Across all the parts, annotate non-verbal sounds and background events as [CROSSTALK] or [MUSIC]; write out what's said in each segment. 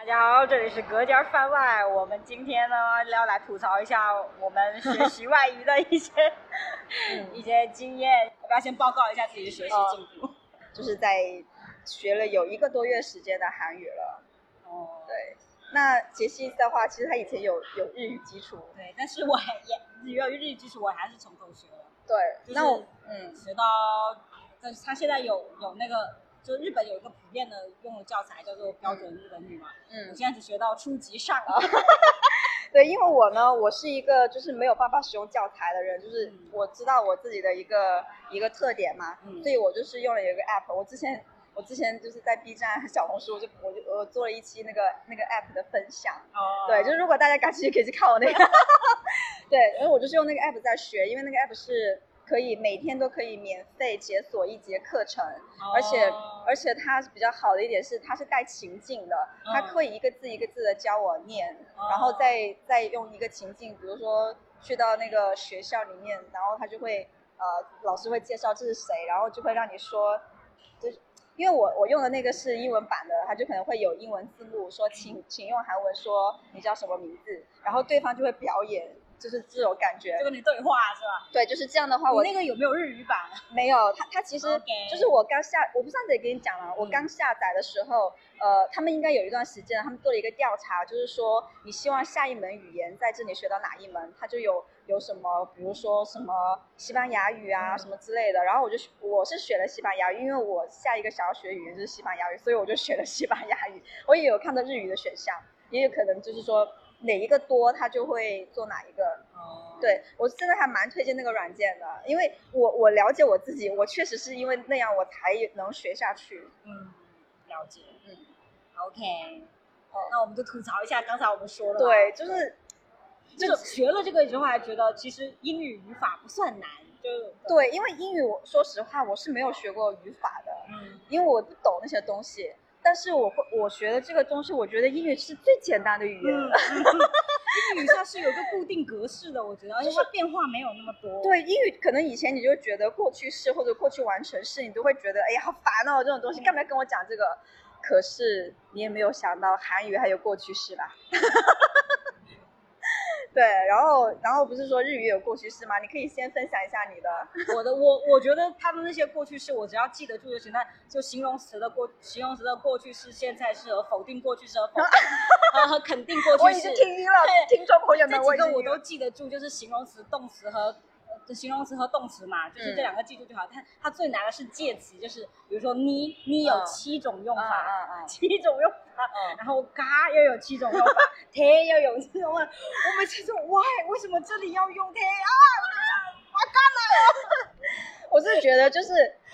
大家好，这里是隔间番外。我们今天呢要来吐槽一下我们学习外语的一些、[LAUGHS] 一些经验。要不要先报告一下自己的学习进度？就是在学了有一个多月时间的韩语了。哦，对，那杰西的话，其实他以前有有日语基础。对，但是我还也由于日语基础，我还是从头学的。对，就是那我嗯，学到，但是他现在有有那个，就日本有一个普遍的用的教材叫做标准日本语嘛。嗯我嗯，现在只学到初级上啊。[LAUGHS] 对，因为我呢，我是一个就是没有办法使用教材的人，就是嗯我知道我自己的一个一个特点嘛，嗯所以我就是用了有一个 app。我之前我之前就是在 B 站、小红书我，就我就我做了一期那个那个 app 的分享。哦对，就是如果大家感兴趣，可以去看我那个。[LAUGHS] 对，然后我就是用那个 app 在学，因为那个 app 是可以每天都可以免费解锁一节课程，而且哦而且它比较好的一点是它是带情境的，它嗯。可以一个字一个字的教我念，哦然后再再用一个情境，比如说去到那个学校里面，然后他就会呃老师会介绍这是谁，然后就会让你说，就是因为我我用的那个是英文版的，它就可能会有英文字幕说请请用韩文说你叫什么名字，然后对方就会表演，就是这种感觉就。跟你对话是吧？对，就是这样的话，我你那个有没有日语版？没有，它它其实就是我刚下，我不上次也跟你讲了，我嗯刚下载的时候，呃，他们应该有一段时间，他们做了一个调查，就是说你希望下一门语言在这里学到哪一门，它就有有什么，比如说什么西班牙语啊、嗯什么之类的，然后我就我是学了西班牙语，因为我下一个想要学语言就是西班牙语，所以我就学了西班牙语。我也有看到日语的选项，也有可能就是说哪一个多，他就会做哪一个。哦，对我真的还蛮推荐那个软件的，因为我我了解我自己，我确实是因为那样我才能学下去。嗯，了解，嗯，OK，哦那我们就吐槽一下刚才我们说的，对，，就是就学了这个之后，还觉得其实英语语法不算难，就，对，因为英语我说实话我是没有学过语法的，嗯，因为我不懂那些东西。但是我会我学的这个东西，我觉得英语是最简单的语言。嗯，[LAUGHS] 英语它是有个固定格式的，我觉得，而且它变化没有那么多，，对英语，可能以前你就觉得过去式或者过去完成式，你都会觉得哎呀好烦哦，这种东西干嘛要跟我讲这个？可是你也没有想到韩语还有过去式吧？对，然后然后不是说日语有过去式吗？你可以先分享一下你的。我的我我觉得他们那些过去式，我只要记得住就行。那就形容词的过形容词的过去式、现在式和否定过去式和否定和 [LAUGHS] 和肯定过我已去式经，听晕了，听众朋友们，这几个我都记得住，就是形容词、动词和。呃形容词和动词嘛，就是这两个记住就好。它它最难的是介词，就是比如说你，你有嗯七种用嗯法，嗯嗯 [LAUGHS] 七种用法，嗯然后嘎又有七种用法，[LAUGHS] 贴又有七种用法。我每次就 why 为什么这里要用贴啊？我是觉得就是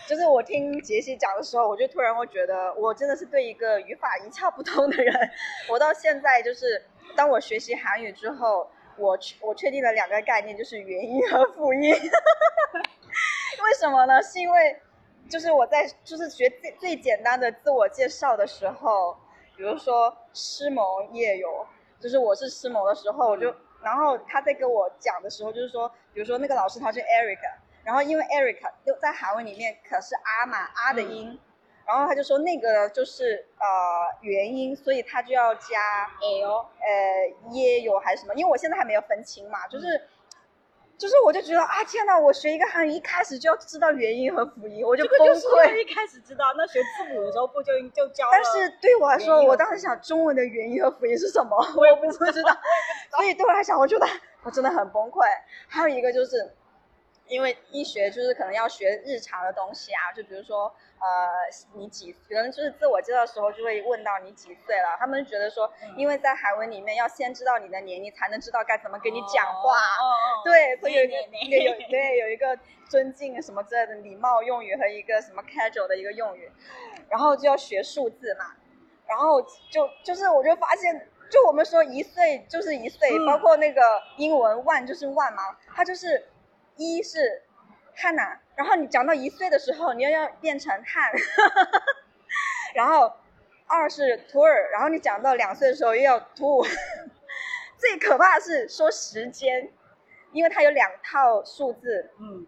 就是我听杰西讲的时候，我就突然会觉得我真的是对一个语法一窍不通的人。我到现在就是当我学习韩语之后，我确我确定了两个概念，就是元音和辅音。[LAUGHS] 为什么呢？是因为就是我在就是学最最简单的自我介绍的时候，比如说师萌夜游，就是我是师萌的时候，我就然后他在跟我讲的时候，就是说，比如说那个老师他是 Eric，然后因为 Eric 又在韩文里面可是阿嘛阿的音，然后他就说那个就是呃元音，所以他就要加 l，呃耶有还是什么，因为我现在还没有分清嘛，就是。就是我就觉得啊天哪！我学一个韩语一开始就要知道元音和辅音，我就崩这个就是溃。一开始知道，那学字母的时候不就就教了？但是对我来说，我当时想中文的元音和辅音是什么，我也不知道。所以对我来讲，我觉得我真的很崩溃。还有一个就是，因为医学就是可能要学日常的东西啊，就比如说呃你几，可能就是自我介绍的时候就会问到你几岁了，他们觉得说，嗯。因为在韩文里面要先知道你的年龄，才能知道该怎么跟你讲话。哦哦，对，所以有一个对有对有一个尊敬什么之类的礼貌用语和一个什么 casual 的一个用语，然后就要学数字嘛，然后就就是我就发现，就我们说一岁就是一岁，嗯。包括那个英文 one 就是 one 嘛，它就是一是汉娜，然后你讲到一岁的时候，你又要变成汉，[LAUGHS] 然后二是图尔，然后你讲到两岁的时候又要图，[LAUGHS] 最可怕的是说时间。因为它有两套数字，嗯，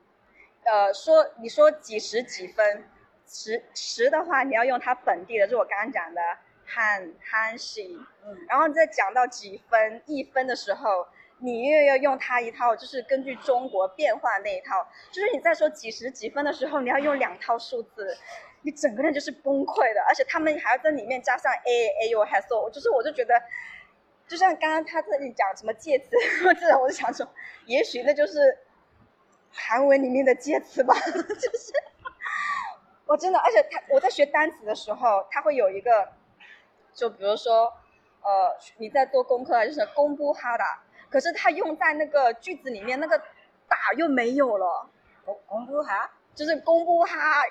呃，说你说几时几分，十十的话你要用它本地的，就是我刚刚讲的汉汉西，嗯，然后再讲到几分一分的时候，你又要用它一套，就是根据中国变化那一套，就是你在说几十几分的时候，你要用两套数字，你整个人就是崩溃的，而且他们还要在里面加上 a a u 还 so，就是我就觉得，就像刚刚他这里讲什么介词，[LAUGHS] 我这种我就想说，也许那就是韩文里面的介词吧，[LAUGHS] 就是我真的，而且他我在学单词的时候，他会有一个。就比如说，呃，你在做功课，就是公布哈达，可是它用在那个句子里面，那个打又没有了。公公布哈，就是公布哈，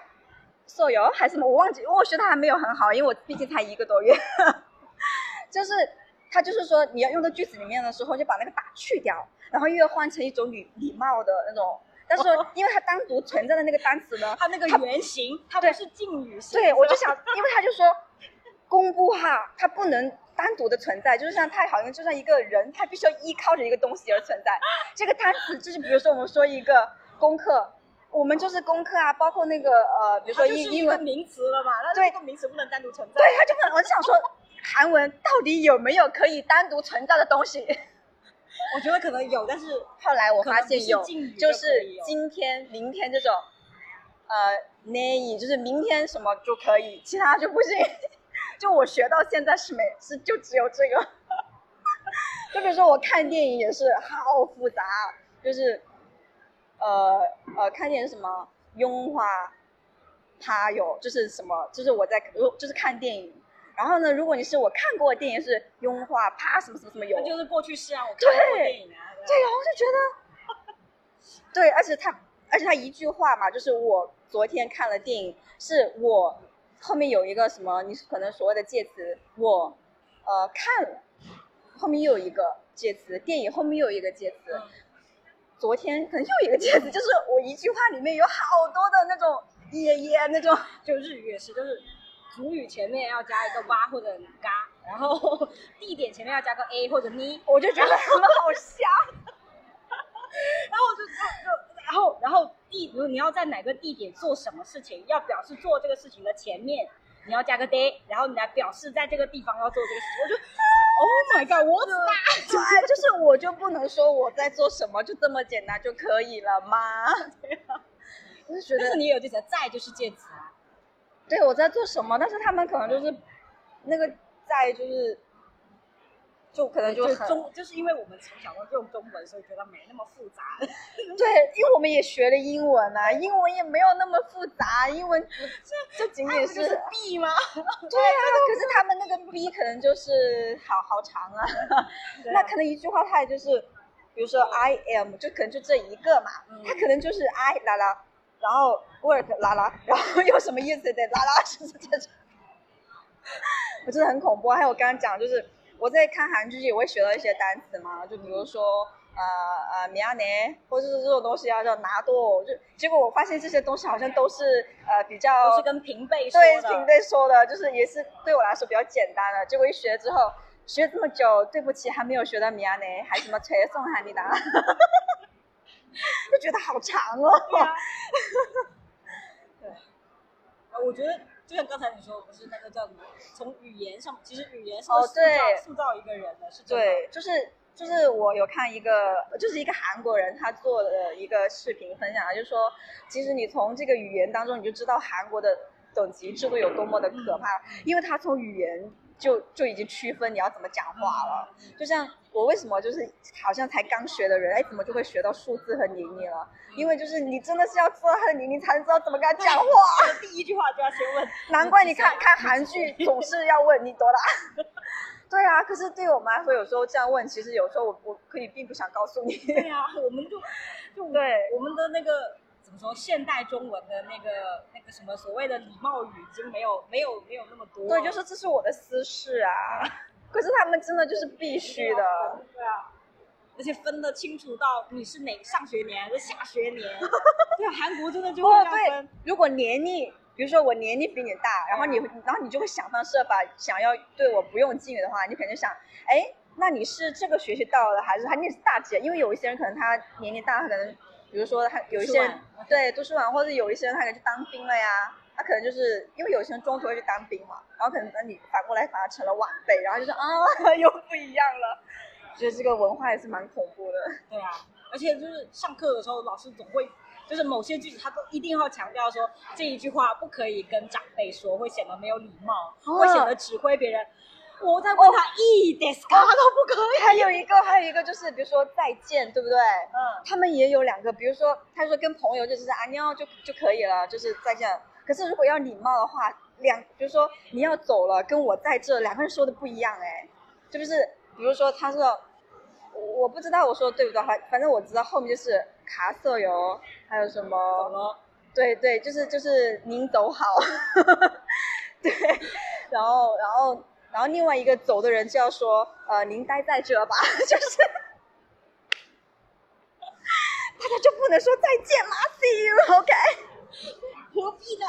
舍友还是什么，我忘记，我学的还没有很好，因为我毕竟才一个多月。[LAUGHS] 就是他就是说，你要用到句子里面的时候，就把那个打去掉，然后又要换成一种礼礼貌的那种。但是因为它单独存在的那个单词呢，它那个原型，它不是敬语型。对，我就想，因为他就说。公布哈，它不能单独的存在，就是像它好像就像一个人，它必须要依靠着一个东西而存在。这个单词就是，比如说我们说一个功课，我们就是功课啊，包括那个呃，比如说英英文名词了嘛，那这个名词不能单独存在。对，他就很，我就想说，韩文到底有没有可以单独存在的东西？[LAUGHS] 我觉得可能有，但是后来我发现有，就是今天、明天这种，呃，nay 就是明天什么就可以，其他就不行。就我学到现在是没是就只有这个，就比如说我看电影也是好复杂，就是呃呃看电影什么拥花，他有就是什么就是我在就是看电影，然后呢如果你是我看过的电影是拥花啪什么什么什么有，那就是过去式啊，我看过电影啊，对啊，我就觉得，对，而且他而且他一句话嘛，就是我昨天看了电影，是我。后面有一个什么？你可能所谓的介词，我，呃，看了，后面又有一个介词，电影后面又有一个介词，昨天可能又一个介词，就是我一句话里面有好多的那种耶耶那种，就日语也是，就是主语前面要加一个哇或者嘎，然后地点前面要加个 a 或者咪，我就觉得他们好瞎，[LAUGHS] 然后我就就就。然后，然后地，比如你要在哪个地点做什么事情，要表示做这个事情的前面，你要加个 day，然后你来表示在这个地方要做这个事情。我就，Oh my god，我怎么？哎，就是我就不能说我在做什么，就这么简单就可以了吗？我 [LAUGHS] 就觉得你有这个在就是介词啊。对，我在做什么？但是他们可能就是那个在就是。就可能就中，就是因为我们从小都用中文，所以觉得没那么复杂。[LAUGHS] 对，因为我们也学了英文啊，英文也没有那么复杂，英文这这仅仅是 B 吗？[LAUGHS] 对啊，可是他们那个 [LAUGHS] B 可能就是好好长啊，那可能一句话它也就是，比如说 I am 就可能就这一个嘛，它可能就是 I 啦啦，然后 work 啦啦，然后有什么意思的啦啦，就是这种，我真的很恐怖。还有我刚刚讲就是。我在看韩剧也会学到一些单词嘛，就比如说呃呃米亚内，或者是这种东西啊叫拿多，就结果我发现这些东西好像都是呃比较都是跟平辈说的，对平辈说的，就是也是对我来说比较简单的。结果一学之后，学这么久，对不起还没有学到米亚内，还什么推送哈密达，[LAUGHS] 就觉得好长哦。对，[LAUGHS] 我觉得。就像刚才你说，不是那个叫什么？从语言上，其实语言是塑造塑造一个人的，是对，就是就是我有看一个，就是一个韩国人他做的一个视频分享，就是说，其实你从这个语言当中，你就知道韩国的等级制度有多么的可怕，因为他从语言。就就已经区分你要怎么讲话了，就像我为什么就是好像才刚学的人，哎，怎么就会学到数字和年龄了？因为就是你真的是要知道他的年龄，才能知道怎么跟他讲话。第一句话就要先问，[LAUGHS] 难怪你看看韩剧总是要问你多大。[LAUGHS] 对啊，可是对于我们来说，有时候这样问，其实有时候我我可以并不想告诉你。对啊，我们就就对我们的那个。怎么说？现代中文的那个那个什么所谓的礼貌语，已经没有没有没有那么多。对，就是这是我的私事啊。可是他们真的就是必须的。对啊，而且分得清楚到你是哪上学年还是下学年。[LAUGHS] 对，韩国真的就会这样分。如果年龄，比如说我年龄比你大，然后你然后你就会想方设法想要对我不用敬语的话，你肯定想，哎，那你是这个学期到的还是还你是大姐？因为有一些人可能他年龄大，他可能。比如说他有一些人对读书晚，或者有一些人他可能去当兵了呀，他可能就是因为有些人中途会去当兵嘛，然后可能那你反过来反而成了晚辈，然后就是啊 [LAUGHS] 又不一样了，觉得这个文化也是蛮恐怖的。对啊，而且就是上课的时候，老师总会就是某些句子，他都一定要强调说这一句话不可以跟长辈说，会显得没有礼貌，哦会显得指挥别人。我在问他一 d e s 他都不可以。还有一个，还有一个就是，比如说再见，对不对？嗯，他们也有两个，比如说，他说跟朋友就是啊妞就就可以了，就是再见。可是如果要礼貌的话，两，比如说你要走了，跟我在这，两个人说的不一样哎，是不是？比如说他说，我我不知道我说的对不对，反反正我知道后面就是卡色哟，还有什走么？了。对对，就是就是您走好，[LAUGHS] 对，然后然后然后另外一个走的人就要说，呃，您待在这吧，[LAUGHS] 就是。大家就不能说再见吗？See you，OK？、何必呢？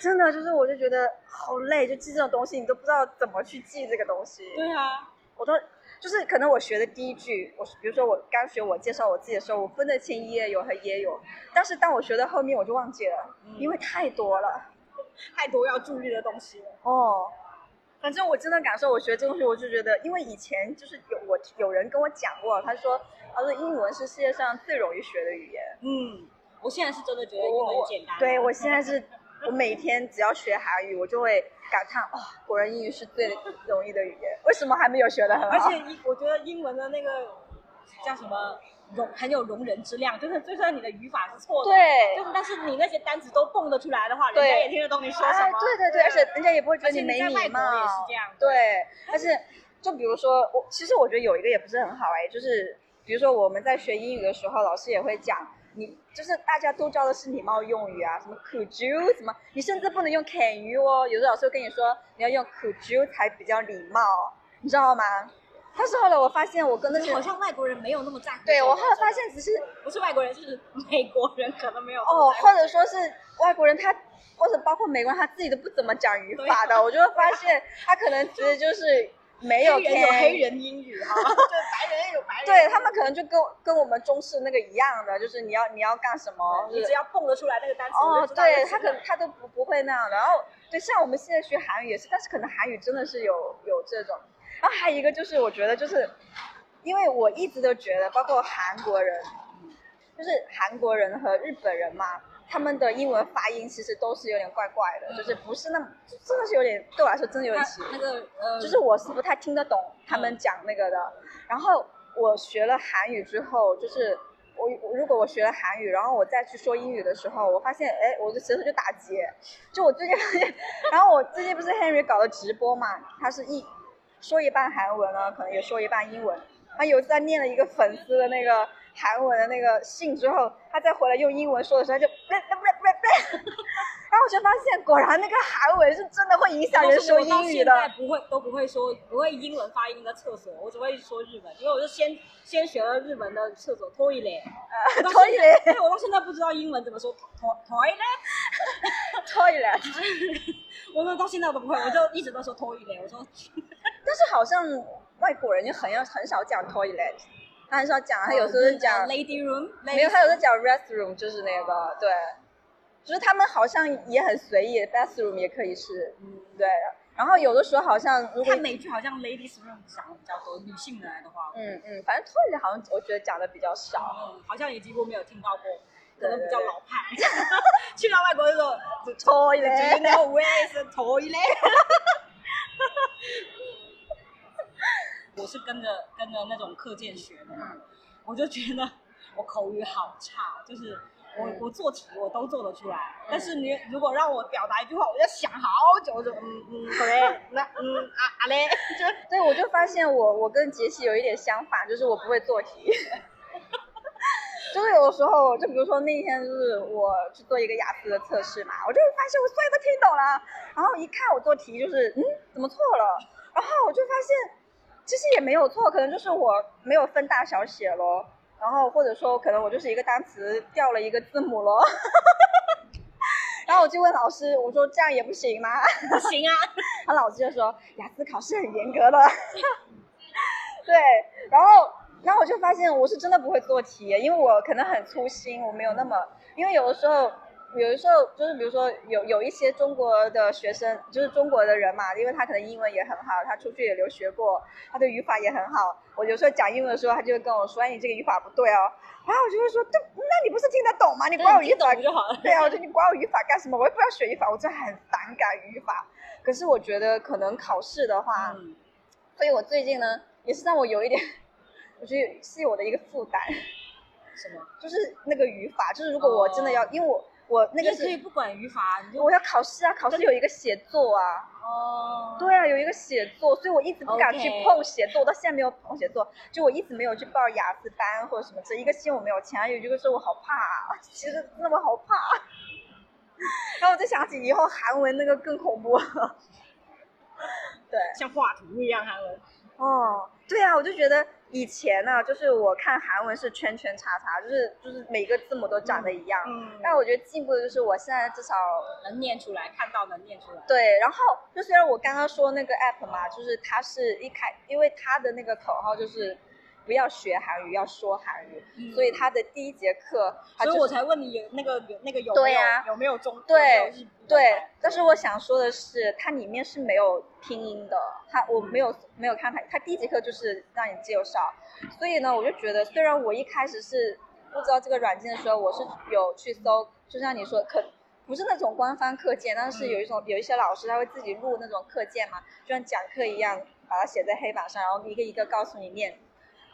真的就是，我就觉得好累，就记这种东西，你都不知道怎么去记这个东西。对啊，我都就是可能我学的第一句，我比如说我刚学我介绍我自己的时候，我分得清也有和也有，但是当我学到后面我就忘记了，嗯因为太多了。太多要注意的东西了。哦，反正我真的感受，我学这东西，我就觉得，因为以前就是有我有人跟我讲过，他说，他说英文是世界上最容易学的语言。嗯，我现在是真的觉得英文简单。对我现在是，我每天只要学韩语，我就会感叹，哇、果然英语是最容易的语言，为什么还没有学得很好？而且英，我觉得英文的那个叫什么容很有容人之量，就是就算你的语法是错的，对就是但是你那些单词都蹦得出来的话，人家也听得懂你说什哎么。对对对，而且人家也不会觉得你没礼貌，也是这样对，而且就比如说我，其实我觉得有一个也不是很好哎，就是比如说我们在学英语的时候，老师也会讲。你就是大家都教的是礼貌用语啊，什么 could you 什么，你甚至不能用 can you 哦。有的老师会跟你说你要用 could you 才比较礼貌，你知道吗？但是后来我发现我跟那些好像外国人没有那么在乎。对我后来发现只是不是外国人，是美国人可能没有哦，或者说是外国人他，或者包括美国人他自己都不怎么讲语法的，我就会发现他可能其实就是没有黑人有黑人英语哈，[LAUGHS] 对，白人也有白人。对他们可能就跟跟我们中式那个一样的，就是你要你要干什么，你只要蹦得出来那个单词，哦对他可能他都不不会那样的。然后对，像我们现在学韩语也是，但是可能韩语真的是有有这种。然后还有一个就是，我觉得就是，因为我一直都觉得，包括韩国人，就是韩国人和日本人嘛，他们的英文发音其实都是有点怪怪的，就是不是那么，真的是有点对我来说真的有点奇那个呃，就是我是不太听得懂他们讲那个的。然后我学了韩语之后，就是我我如果我学了韩语，然后我再去说英语的时候，我发现哎，我的舌头就打结。就我最近发 [LAUGHS] 现，然后我最近不是 Henry 搞的直播嘛，他是一说一半韩文呢，可能也说一半英文。他有一次他念了一个粉丝的那个韩文的那个信之后，他再回来用英文说的时候，他就不不不不不，[LAUGHS] 然后我就发现，果然那个韩文是真的会影响人说英语的。我现在不会都不会说不会英文发音的厕所，我只会说日文，因为我就先先学了日文的厕所 toilet，[LAUGHS] 我到现在 toilet [LAUGHS] 对我到现在不知道英文怎么说 to- toilet，toilet，我到现在我都不会，我就一直都说 toilet，我说 [LAUGHS] 但是好像外国人就很要很少讲 toilet，他很少讲，他有时候是讲 lady room，没有，他有时候讲 restroom，就是那个对，就是他们好像也很随意，bathroom 也可以是，嗯，对。然后有的时候好像如果看美剧好像 ladies room 讲的比较多，女性的来的话，嗯嗯，反正 toilet 好像我觉得讲的比较少。嗯，好像也几乎没有听到过，可对能比较老派。[LAUGHS] 去到外国就说 toilet Do you know where is the toilet？我是跟着跟着那种课件学的，嘛我就觉得我口语好差，就是我、嗯我做题我都做得出来，但是你如果让我表达一句话，我要想好久，我就嗯嗯对，那嗯啊啊嘞，[LAUGHS] 就对，我就发现我我跟杰西有一点相反，就是我不会做题。就是有的时候，就比如说那天就是我去做一个雅思的测试嘛，我就发现我所有都听懂了，然后一看我做题就是嗯怎么错了，然后我就发现其实也没有错，可能就是我没有分大小写咯，然后或者说可能我就是一个单词掉了一个字母咯。[LAUGHS] 然后我就问老师，我说这样也不行吗？不行啊，[LAUGHS] 他老师就说雅思考试很严格的，[LAUGHS] 对，然后然后我就发现我是真的不会做题，因为我可能很粗心，我没有那么，因为有的时候有的时候就是比如说有有一些中国的学生，就是中国的人嘛，因为他可能英文也很好，他出去也留学过，他的语法也很好。我有时候讲英文的时候，他就会跟我说：“哎，你这个语法不对哦。”然后我就会说：“对，那你不是听得懂吗？你管我语法就好了。”对啊，我说你管我语法干什么？我也不要学语法，我真的很反感语法。可是我觉得可能考试的话，所以我最近呢也是让我有一点，我觉得是我的一个负担。什么？就是那个语法，就是如果我真的要，因为我。我那个可以不管语法，我要考试啊，考试有一个写作啊。哦。对啊，有一个写作，所以我一直不敢去碰写作，到现在没有碰写作，就我一直没有去报雅思班或者什么。这一个心我没有钱，有一个是我好怕，[LAUGHS] 其实那么好怕。然后我就想起以后韩文那个更恐怖。[LAUGHS] 对，像画图一样韩文。哦，对啊，我就觉得。以前呢，就是我看韩文是圈圈叉叉，就是就是每个字母都长得一样。嗯。但我觉得进步的就是我现在至少能念出来，看到能念出来。对，然后就虽然我刚刚说那个 app 嘛，就是它是一开，因为它的那个口号就是不要学韩语，要说韩语，所以他的第一节课，所以我才问你有那个有那个有没有有没有中对。对，但是我想说的是，它里面是没有拼音的。它我没有没有看它，它第一节课就是让你介绍，所以呢，我就觉得虽然我一开始是不知道这个软件的时候，我是有去搜，就像你说，可不是那种官方课件，但是有一种有一些老师他会自己录那种课件嘛，就像讲课一样，把它写在黑板上，然后一个一个告诉你念。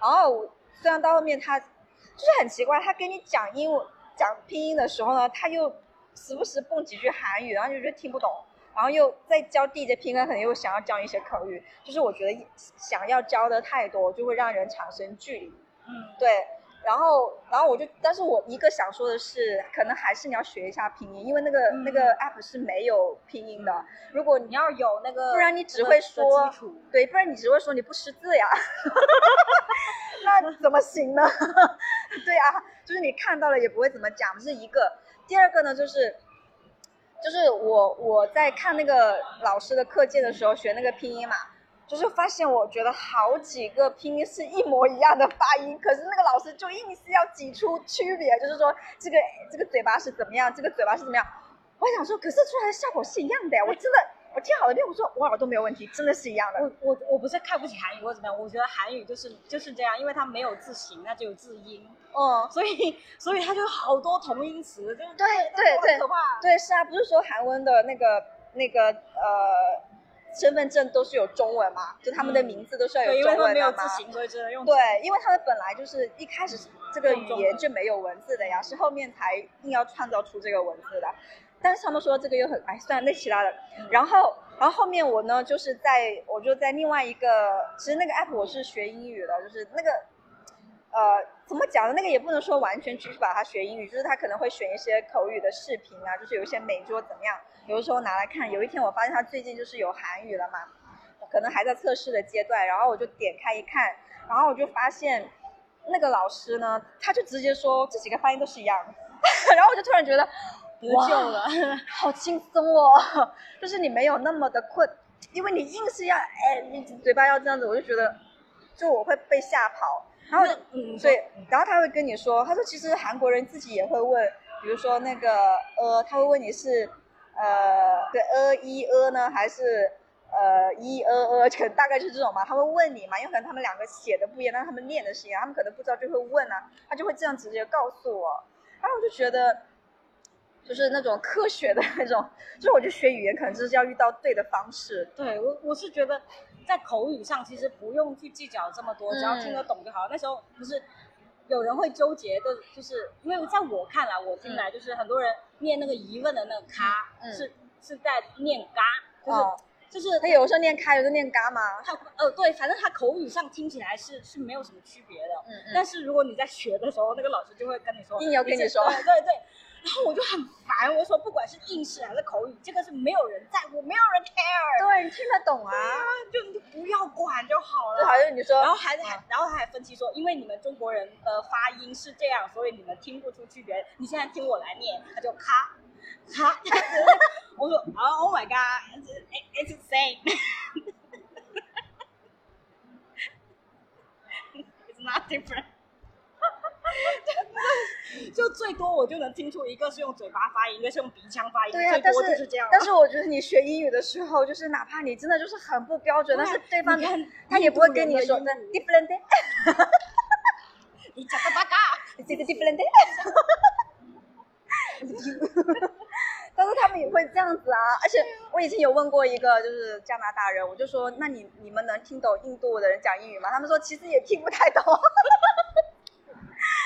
然后虽然到后面他就是很奇怪，他跟你讲英文讲拼音的时候呢，他又时不时蹦几句韩语，然后就觉得听不懂。然后又在教第一节拼音，可能又想要教一些口语，就是我觉得想要教的太多，就会让人产生距离。嗯，对。然后，然后我就，但是我一个想说的是，可能还是你要学一下拼音，因为那个那个 app 是没有拼音的。如果你要有那个，不然你只会说，对，不然你只会说你不识字呀。[LAUGHS] 那怎么行呢？[LAUGHS] 对啊，就是你看到了也不会怎么讲，这是一个。第二个呢，就是。就是我我在看那个老师的课件的时候学那个拼音嘛，就是发现我觉得好几个拼音是一模一样的发音，可是那个老师就硬是要挤出区别，就是说这个这个嘴巴是怎么样，这个嘴巴是怎么样。我想说，可是出来的效果是一样的呀，我真的。我听好了遍，我说我耳朵没有问题，真的是一样的。我我我不是看不起韩语或怎么样，我觉得韩语就是就是这样，因为它没有字形，那就有字音。嗯，所以所以它就好多同音词，就是对对对，对是啊，不是说韩文的那个那个呃身份证都是有中文嘛？就他们的名字都是要有中文的嘛？所以只能用。对，因为他们本来就是一开始这个语言就没有文字的呀，是后面才硬要创造出这个文字的。但是他们说这个又很哎，算了，那其他的。然后，然后后面我呢，就是在我就在另外一个，其实那个 app 我是学英语的，就是那个，呃，怎么讲呢？那个也不能说完全只是把它学英语，就是他可能会选一些口语的视频啊，就是有一些美剧怎么样，有的时候拿来看。有一天我发现他最近就是有韩语了嘛，可能还在测试的阶段，然后我就点开一看，然后我就发现那个老师呢，他就直接说这几个发音都是一样，[LAUGHS] 然后我就突然觉得。得救了，[LAUGHS] 好轻松哦！[LAUGHS] 就是你没有那么的困，因为你硬是要哎，你嘴巴要这样子，我就觉得，就我会被吓跑。然后，嗯所以，然后他会跟你说，他说其实韩国人自己也会问，比如说那个呃，他会问你是呃对呃一呃呢，还是呃一呃呃，可能 [LAUGHS] 大概是这种嘛。他会问你嘛，因为可能他们两个写的不一样，但他们念的是一样，他们可能不知道就会问啊，他就会这样直接告诉我。然后我就觉得。就是那种科学的那种，就是我觉得学语言可能就是要遇到对的方式。对我，我是觉得在口语上其实不用去计较这么多，只要听得懂就好。那时候不是有人会纠结的，就是因为在我看来，我进来就是很多人念那个疑问的那个咖，是是在念嘎，就是就是他有时候念咖，有时候念嘎嘛。他呃对，反正他口语上听起来是是没有什么区别的。嗯嗯。但是如果你在学的时候，那个老师就会跟你说，硬要跟你说，对对。然后我就很烦，我说不管是应试还是口语，这个是没有人在乎，没有人 care。对你听得懂啊？就你就不要管就好了。就好像你说，然后还还，然后他还分析说，因为你们中国人的发音是这样，所以你们听不出区别。你现在听我来念，他就咔咔。我说啊，Oh my God，it's the same，it's [LAUGHS] not different。就最多我就能听出一个是用嘴巴发音，一个是用鼻腔发音，对呀、最但多就是这样。但是我觉得你学英语的时候，就是哪怕你真的就是很不标准，但是对方他他也不会跟你说的英语 different，你讲个八嘎，[LAUGHS] 这个 different，[LAUGHS] 但是他们也会这样子啊。而且我以前有问过一个就是加拿大人，我就说那你你们能听懂印度的人讲英语吗？他们说其实也听不太懂。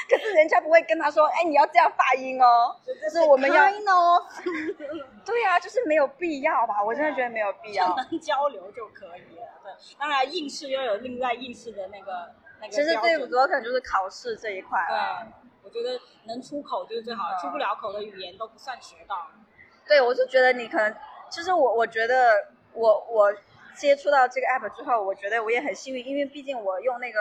可是人家不会跟他说，哎，你要这样发音哦，就是我们要 kind of [LAUGHS] 对呀、就是没有必要吧？我真的觉得没有必要。就能交流就可以了。对，当然应试又有另外应试的那个那个其实最主要可能就是考试这一块了。对，我觉得能出口就是最好出不了口的语言都不算学到。对，我就觉得你可能，其实我我觉得我我接触到这个 app 之后，我觉得我也很幸运，因为毕竟我用那个，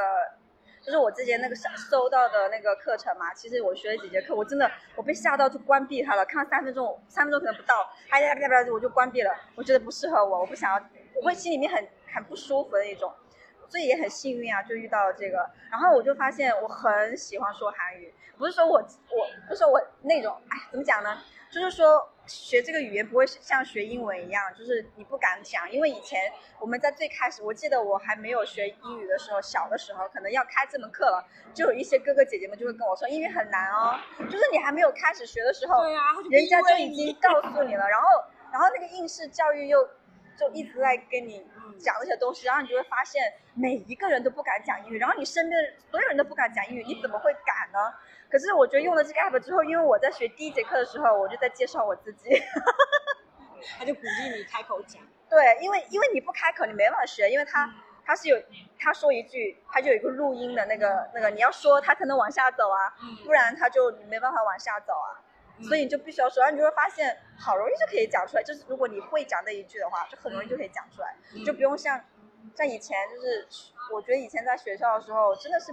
就是我之前那个收收到的那个课程嘛，其实我学了几节课，我真的我被吓到就关闭它了，看了三分钟，三分钟可能不到，哎呀呀呀，我就关闭了，我觉得不适合我，我不想要，我会心里面很很不舒服的那种。所以也很幸运啊，就遇到了这个，然后我就发现我很喜欢说韩语，不是说我我不是说我那种，哎，怎么讲呢？就是说学这个语言不会像学英文一样，就是你不敢讲，因为以前我们在最开始，我记得我还没有学英语的时候，小的时候可能要开这门课了，就有一些哥哥姐姐们就会跟我说英语很难哦，就是你还没有开始学的时候，对啊，人家就已经告诉你了，然后然后那个应试教育又就一直在跟你讲这些东西，然后你就会发现每一个人都不敢讲英语，然后你身边的所有人都不敢讲英语，你怎么会敢呢？可是我觉得用了这个 app 之后，因为我在学第一节课的时候，我就在介绍我自己。[LAUGHS] 他就鼓励你开口讲。对，因为因为你不开口，你没办法学，因为他他是有他说一句，他就有一个录音的那个那个，你要说他才能往下走啊，嗯不然他就没办法往下走啊。所以你就必须要说，然后你就会发现好容易就可以讲出来。就是如果你会讲那一句的话，就很容易就可以讲出来，嗯就不用像像以前就是，我觉得以前在学校的时候真的是，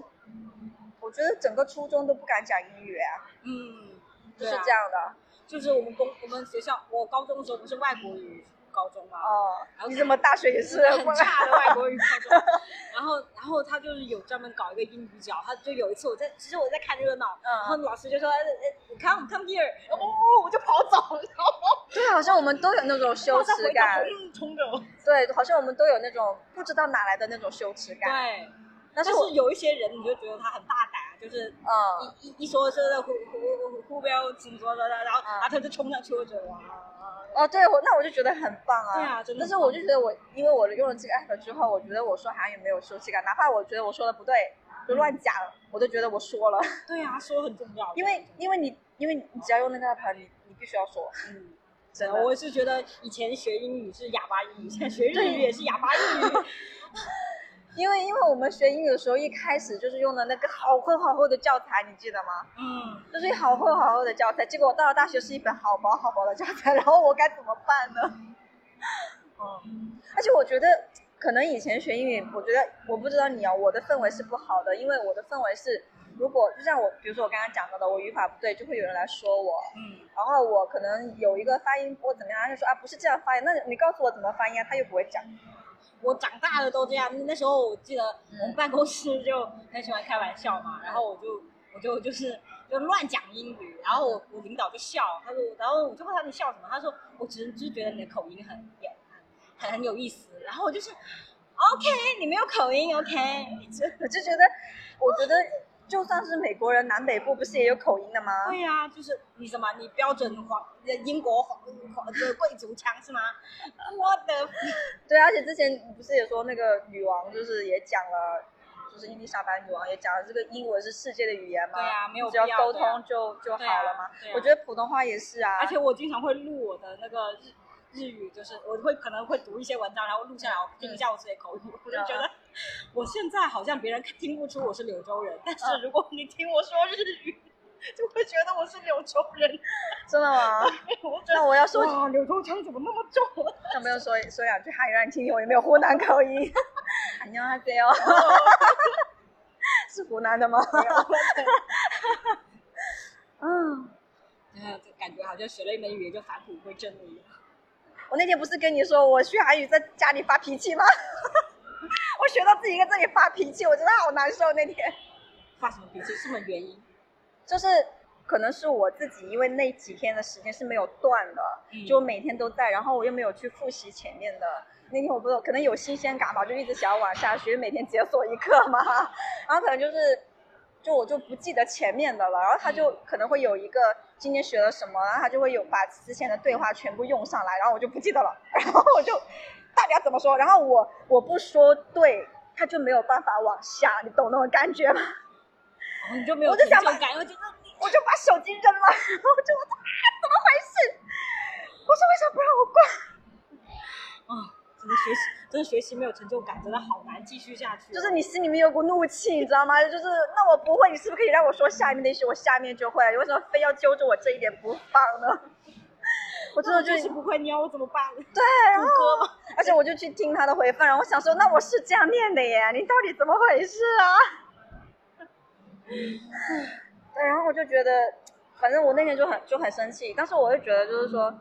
我觉得整个初中都不敢讲英语啊，嗯，就是这样的。就是我们公我们学校，我高中的时候不是外国语高中嘛，哦然，后你怎么大学也是是很差的外国语高中。[LAUGHS] 然后，然后他就是有专门搞一个英语角，他就有一次我在，其实我在看热闹，嗯然后老师就说，呃呃，come come here，哦，我就跑走，了 [LAUGHS] 对，好像我们都有那种羞耻感。嗯冲着我。对，好像我们都有那种不知道哪来的那种羞耻感。对，但是但是有一些人你就觉得他很大胆，就是嗯，一一一说是的胡胡胡标紧说的，然后嗯然后他就冲上去，我觉得哇，哦，对，我那我就觉得很棒啊。对啊真的但是我就觉得我，因为我用了这个 app 之后，我觉得我说韩语没有羞耻感，哪怕我觉得我说的不对，就乱讲，我都觉得我说了。对啊，说很重要，[LAUGHS] 因为因为你因为你只要用那个 app，你你必须要说。嗯。真的我是觉得以前学英语是哑巴英语，现在学日语也是哑巴日语。[LAUGHS] 因为因为我们学英语的时候，一开始就是用的那个好厚好厚的教材，你记得吗？嗯，就是好厚好厚的教材，结果我到了大学是一本好薄好薄的教材，然后我该怎么办呢？嗯，而且我觉得可能以前学英语，我觉得我不知道你啊，我的氛围是不好的，因为我的氛围是，如果就像我，比如说我刚刚讲到的，我语法不对，就会有人来说我，嗯，然后我可能有一个发音我怎么样，他就说啊不是这样发音，那你告诉我怎么发音啊，他又不会讲。我长大了都这样。那时候我记得我们办公室就很喜欢开玩笑嘛，然后我就我就就是就乱讲英语，然后我我领导就笑，他说，然后我就问他你笑什么，他说我只是就是觉得你的口音很很很很有意思，然后我就是 OK，你没有口音 OK，就 [LAUGHS] 我就觉得，我觉得就算是美国人，南北部不是也有口音的吗？对呀、就是你什么你标准皇英国皇皇这个贵族腔是吗？我的对，而且之前你不是也说那个女王就是也讲了，就是伊丽莎白女王也讲了，这个英文是世界的语言嘛，对啊没有只要沟通就就好了嘛。我觉得普通话也是啊，而且我经常会录我的那个日日语，就是我会可能会读一些文章，然后录下来，我听一下我自己的口语，我就觉得我现在好像别人听不出我是柳州人，但是如果你听我说日语，就会觉得我是柳州人。真的吗？我觉得那我要说，哇，柳州腔怎么那么重？那不要说说两句汉语让你听听我有没有湖南口音。안녕하세요，是湖南的吗？[LAUGHS] 嗯，嗯，就感觉好像学了一门语言就返璞归真了一样。 我那天不是跟你说我学韩语在家里发脾气吗？[LAUGHS] 我学到自己在这里发脾气，我真的好难受那天。发什么脾气？什么原因？就是可能是我自己，因为那几天的时间是没有断的，嗯就每天都在，然后我又没有去复习前面的。那天我不知道，可能有新鲜感吧，就一直想要往下学，每天解锁一课嘛，[LAUGHS] 然后可能就是，就我就不记得前面的了，然后他就可能会有一个今天学了什么，然后他就会有把之前的对话全部用上来，然后我就不记得了，[LAUGHS] 然后我就大家怎么说，然后我我不说对，他就没有办法往下，你懂那种感觉吗？你就没有我就想把成就，我觉得我就把手机扔了，然 [LAUGHS] 后我就啊，怎么回事？我说为什么不让我挂？啊，真的学习，真的学习没有成就感，真的好难继续下去哦。就是你心里面有股怒气，你知道吗？就是那我不会，你是不是可以让我说下面那些，我下面就会？你为什么非要揪着我这一点不放呢？我真的就就是不会你要，我怎么办？对，然后？而且我就去听他的回放，然后我想说，那我是这样念的耶，你到底怎么回事啊？[SIGHS] 对，然后我就觉得，反正我那天就很就很生气，但是我就觉得就是说，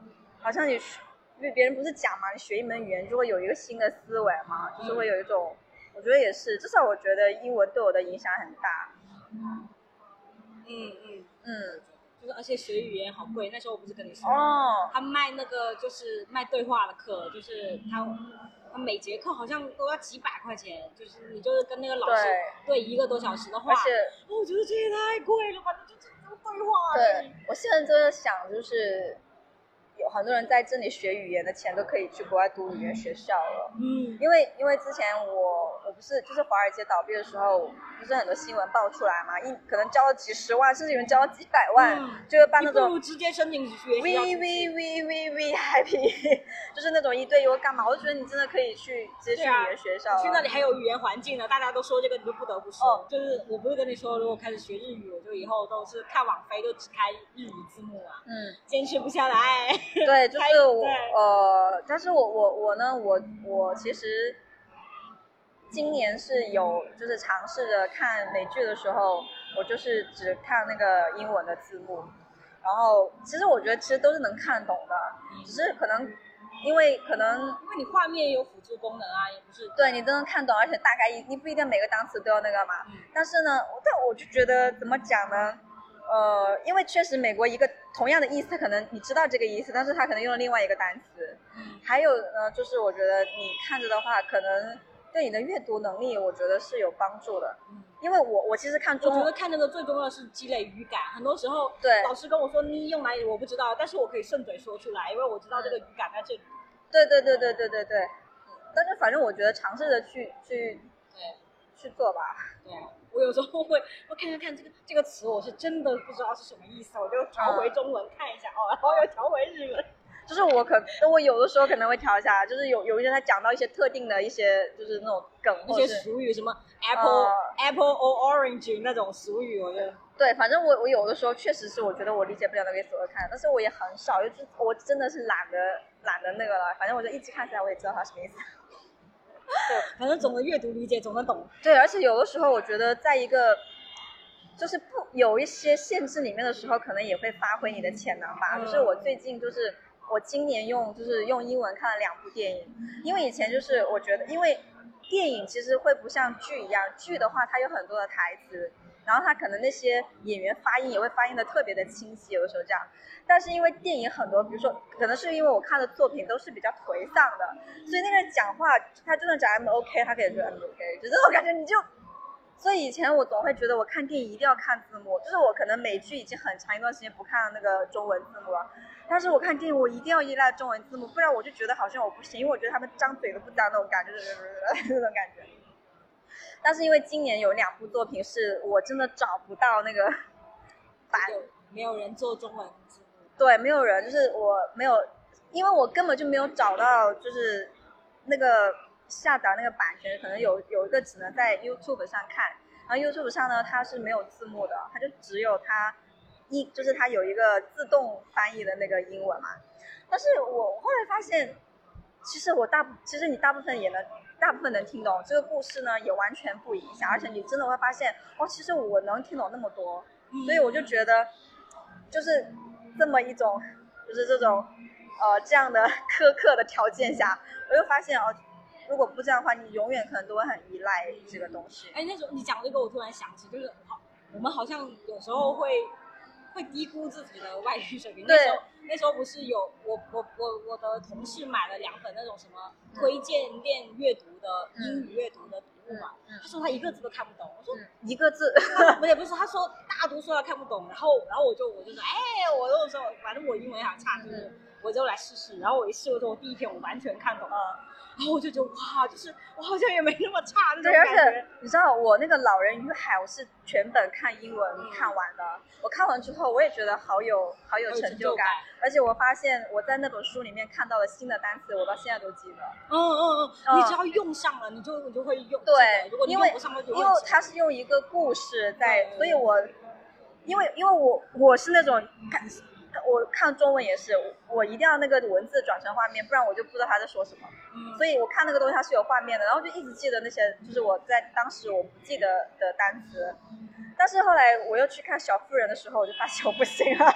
好像你学，因为别人不是讲嘛，你学一门语言就会有一个新的思维嘛，就是会有一种，我觉得也是，至少我觉得英文对我的影响很大。嗯嗯，嗯，就是而且学语言好贵，那时候我不是跟你说，哦，他卖那个就是卖对话的课，就是他他每节课好像都要几百块钱，就是你就是跟那个老师对。一个多小时的话，而且哦我觉得这也太贵了吧，你就只能对话对。我现在真的想，就是有很多人在这里学语言的钱都可以去国外读语言学校了。嗯因为因为之前我我不是就是华尔街倒闭的时候，不是很多新闻爆出来嘛，一可能交了几十万，甚至有人交了几百万，嗯就会办那种你不如直接申请学校 V V V V V happy，[LAUGHS] 就是那种一对一或干嘛，我就觉得你真的可以去直接去语言学校了。去那里还有语言环境呢，大家都说这个，你就不得不说。哦就是我不是跟你说，如果开始学日语，我就以后都是看网飞就只开日语字幕啊，嗯，坚持不下来。对，[LAUGHS] 就是我呃，但是我我我呢，我我其实今年是有就是尝试着看美剧的时候，我就是只看那个英文的字幕，然后其实我觉得其实都是能看懂的，只是可能因为可能因为你画面有辅助功能啊，也不是对你都能看懂，而且大概一你不一定每个单词都要那个嘛。嗯但是呢，但我就觉得怎么讲呢？呃，因为确实美国一个同样的意思，可能你知道这个意思，但是他可能用了另外一个单词。嗯还有呢，就是我觉得你看着的话，可能对你的阅读能力，我觉得是有帮助的。嗯。因为我我其实看我觉得看那个最重要的是积累语感，很多时候对老师跟我说你用哪里我不知道，但是我可以顺嘴说出来，因为我知道这个语感在这里。对对对对对对对，嗯但是反正我觉得尝试着去去对去做吧。对，我有时候会我看看看这个这个词，我是真的不知道是什么意思，我就调回中文看一下哦，然后又调回日文。就是我可，我有的时候可能会调一下，就是有有一些他讲到一些特定的一些，就是那种梗一些或者俗语，什么 apple、呃 apple or orange 那种俗语，我觉得对，反正我我有的时候确实是我觉得我理解不了那个所有看，但是我也很少，就是我真的是懒得懒得那个了，反正我就一直看下来，我也知道它什么意思。对，[LAUGHS] 反正总的阅读理解总的懂。对，而且有的时候我觉得在一个就是不有一些限制里面的时候，可能也会发挥你的潜能吧。嗯就是我最近就是我今年用就是用英文看了两部电影，因为以前就是我觉得因为电影其实会不像剧一样，剧的话它有很多的台词。然后它可能那些演员发音也会发音的特别的清晰，有的时候这样。但是因为电影很多，比如说可能是因为我看的作品都是比较颓丧的，所以那个人讲话他真的讲 M OK，他可以说 M OK，就这种感觉你就。所以以前我总会觉得我看电影一定要看字幕，就是我可能美剧已经很长一段时间不看那个中文字幕了，但是我看电影我一定要依赖中文字幕，不然我就觉得好像我不行，因为我觉得他们张嘴都不张那种感觉，就是 [LAUGHS] 那种感觉。但是因为今年有两部作品是我真的找不到那个 [LAUGHS] 版，有没有人做中文字幕？对，没有人，就是我没有，因为我根本就没有找到，就是那个下载那个版权，可能有有一个只能在 YouTube 上看，然后 YouTube 上呢它是没有字幕的，它就只有它一就是它有一个自动翻译的那个英文嘛。但是我后来发现，其实我大部其实你大部分也能大部分能听懂这个故事呢，也完全不影响，而且你真的会发现哦，其实我能听懂那么多，所以我就觉得，就是这么一种，就是这种，呃，这样的苛刻的条件下，我就发现哦，如果不这样的话，你永远可能都会很依赖这个东西。哎，那时候你讲这个，我突然想起，就是好，我们好像有时候会会会低估自己的外语水平。那时候那时候不是有我我我我的同事买了两本那种什么推荐练阅读的英语阅读的读物嘛，他说他一个字都看不懂，我说嗯，一个字，不也不是，他说大多数他看不懂，然后然后我就我就说，哎，我那个时候反正我英文也很差，就是我就来试试，然后我一试的时候，我第一天我完全看懂了，然后我就觉得哇，就是我好像也没那么差那种对，而且。你知道我那个《老人与海》，我是全本看英文看完的。我看完之后，我也觉得好有好有成就感而且我发现我在那本书里面看到了新的单词，我到现在都记得。嗯嗯嗯，嗯你只要用上了，你就你就会用。对如果你因为用不上，就因为记它是用一个故事在，对所以我，因为因为我我是那种看我看中文也是，我一定要那个文字转成画面，不然我就不知道他在说什么。嗯所以我看那个东西它是有画面的，然后就一直记得那些就是我在当时我不记得的单词。但是后来我又去看小妇人的时候，我就发现我不行了，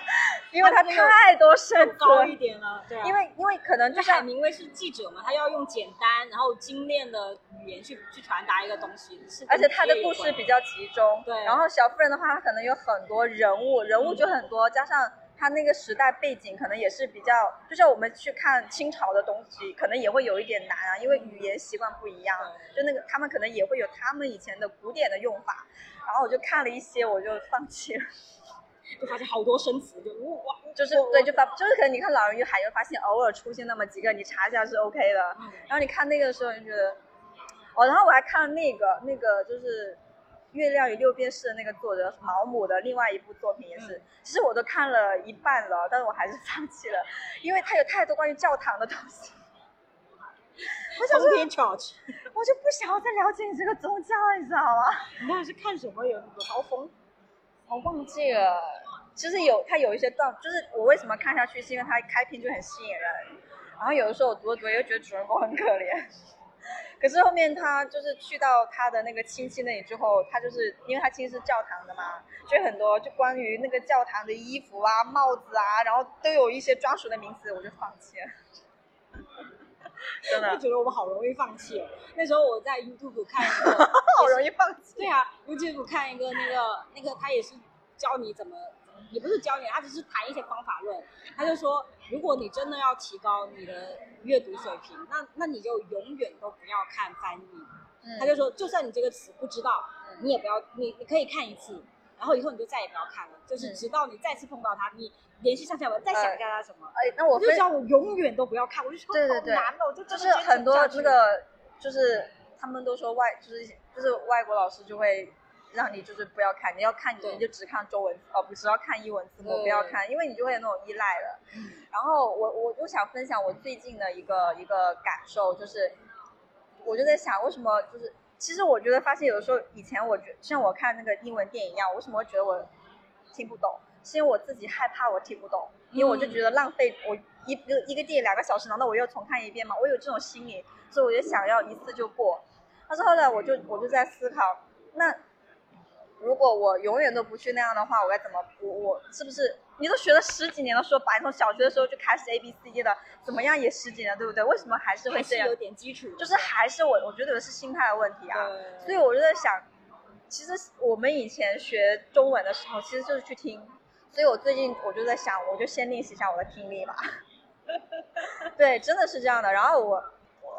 因为它太多生词了。高一点了，对啊。因为因为可能就就海像明威是记者嘛，他要用简单然后精炼的语言去去传达一个东西，是而且他的故事比较集中，对然后小妇人的话，它可能有很多人物，人物就很多，加上他那个时代背景可能也是比较，就像我们去看清朝的东西，可能也会有一点难啊，因为语言习惯不一样，就那个他们可能也会有他们以前的古典的用法，然后我就看了一些，我就放弃了，[LAUGHS] 就发现好多生词，就哇，就是对，就发，就是可能你看《老人与海》，就发现偶尔出现那么几个，你查一下是 OK 的，嗯。然后你看那个的时候，你就觉得，哦，然后我还看了那个那个就是《月亮与六便士》的那个作者毛姆的另外一部作品也是，嗯其实我都看了一半了，但是我还是放弃了，因为它有太多关于教堂的东西，我想说我就不想要再了解你这个宗教了，你知道吗？你那是看什么有有刀锋？我忘记了，就是有它有一些段，就是我为什么看下去，是因为它开篇就很吸引人，然后有的时候我读着读着又觉得主人公很可怜，可是后面他就是去到他的那个亲戚那里之后，他就是因为他亲戚是教堂的嘛，就有很多就关于那个教堂的衣服啊、帽子啊，然后都有一些专属的名词，我就放弃了。真我的觉得我们好容易放弃哦。那时候我在 YouTube 看一个，[LAUGHS] 好容易放弃。[LAUGHS] 对啊，YouTube 看一个那个那个，他也是教你怎么，也不是教你，他只是谈一些方法论。他就说，如果你真的要提高你的阅读水平，那那你就永远都不要看翻译。嗯他就说，就算你这个词不知道，嗯你也不要，你你可以看一次，然后以后你就再也不要看了，就是嗯直到你再次碰到它，你连续上下文再想一下它什么。哎，那我我就分想我永远都不要看，我就说对对对好难哦，就就是很多那个，就是他们都说外，就是就是外国老师就会让你就是不要看，你要看你就只看中文，哦，不只要看英文字幕，不要看，因为你就会有那种依赖了。然后我我我想分享我最近的一个一个感受，就是我就在想，为什么就是其实我觉得发现有的时候以前我觉像我看那个英文电影一样，我为什么会觉得我听不懂？是因为我自己害怕我听不懂，因为我就觉得浪费我一个一个电影两个小时，难道我又重看一遍吗？我有这种心理，所以我就想要一次就过。但是后来我就我就在思考，那如果我永远都不去那样的话，我该怎么？我我是不是你都学了十几年了，说白，从小学的时候就开始 A B C D 的，怎么样也十几年，对不对？为什么还是会这样是有？点基础，就是还是我我觉得是心态的问题啊。所以我就在想，其实我们以前学中文的时候，其实就是去听。所以我最近我就在想，我就先练习一下我的听力吧。[LAUGHS] 对，真的是这样的。然后我，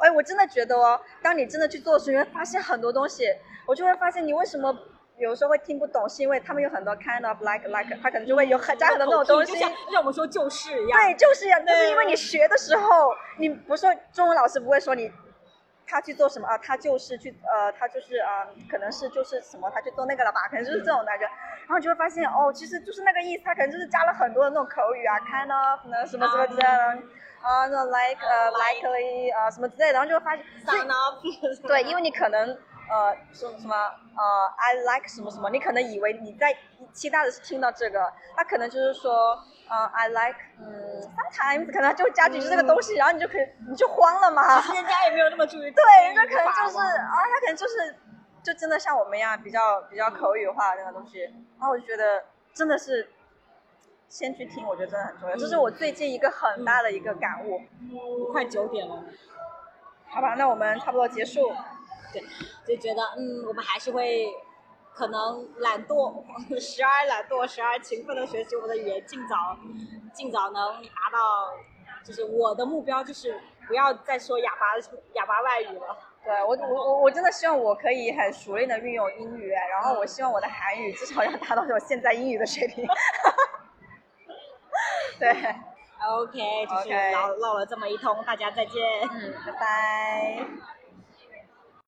哎，我真的觉得哦，当你真的去做的时候，你会发现很多东西，我就会发现你为什么有时候会听不懂，是因为他们有很多 kind of like like，他可能就会有很加很多那种东西就。像就像我们说就是一样，对，就是一样，就是因为你学的时候，你不是说中文老师不会说你，他去做什么啊？他就是去呃，他就是啊、可能是就是什么，他去做那个了吧？可能就是这种感觉，然后你就会发现哦，其实就是那个意思，他可能就是加了很多的那种口语啊，kind of 呢什么什么之类的，啊，那 like 呃 likely 啊什么之类的，然后就会发现，所以 Son of 对，因为你可能呃说什么呃 I like 什么什么，你可能以为你在期待的是听到这个，他可能就是说呃 I like 嗯 sometimes 可能他就会加句就是这个东西，然后你就可以你就慌了嘛。人家也没有那么注意，对，人家可能就是啊，他可能就是就真的像我们一样比较比较口语化的那个东西，然后我就觉得真的是。先去听，我觉得真的很重要，这是我最近一个很大的一个感悟。快九点了，好吧，那我们差不多结束。对，就觉得嗯，我们还是会可能懒惰，时而懒惰，时而勤奋的学习我们的语言，尽早尽早能达到，就是我的目标就是不要再说哑巴哑巴外语了。对我我我我真的希望我可以很熟练的运用英语，然后我希望我的韩语至少要达到我现在英语的水平。[LAUGHS] 对，OK，就是唠唠了这么一通，大家再见。嗯，拜拜。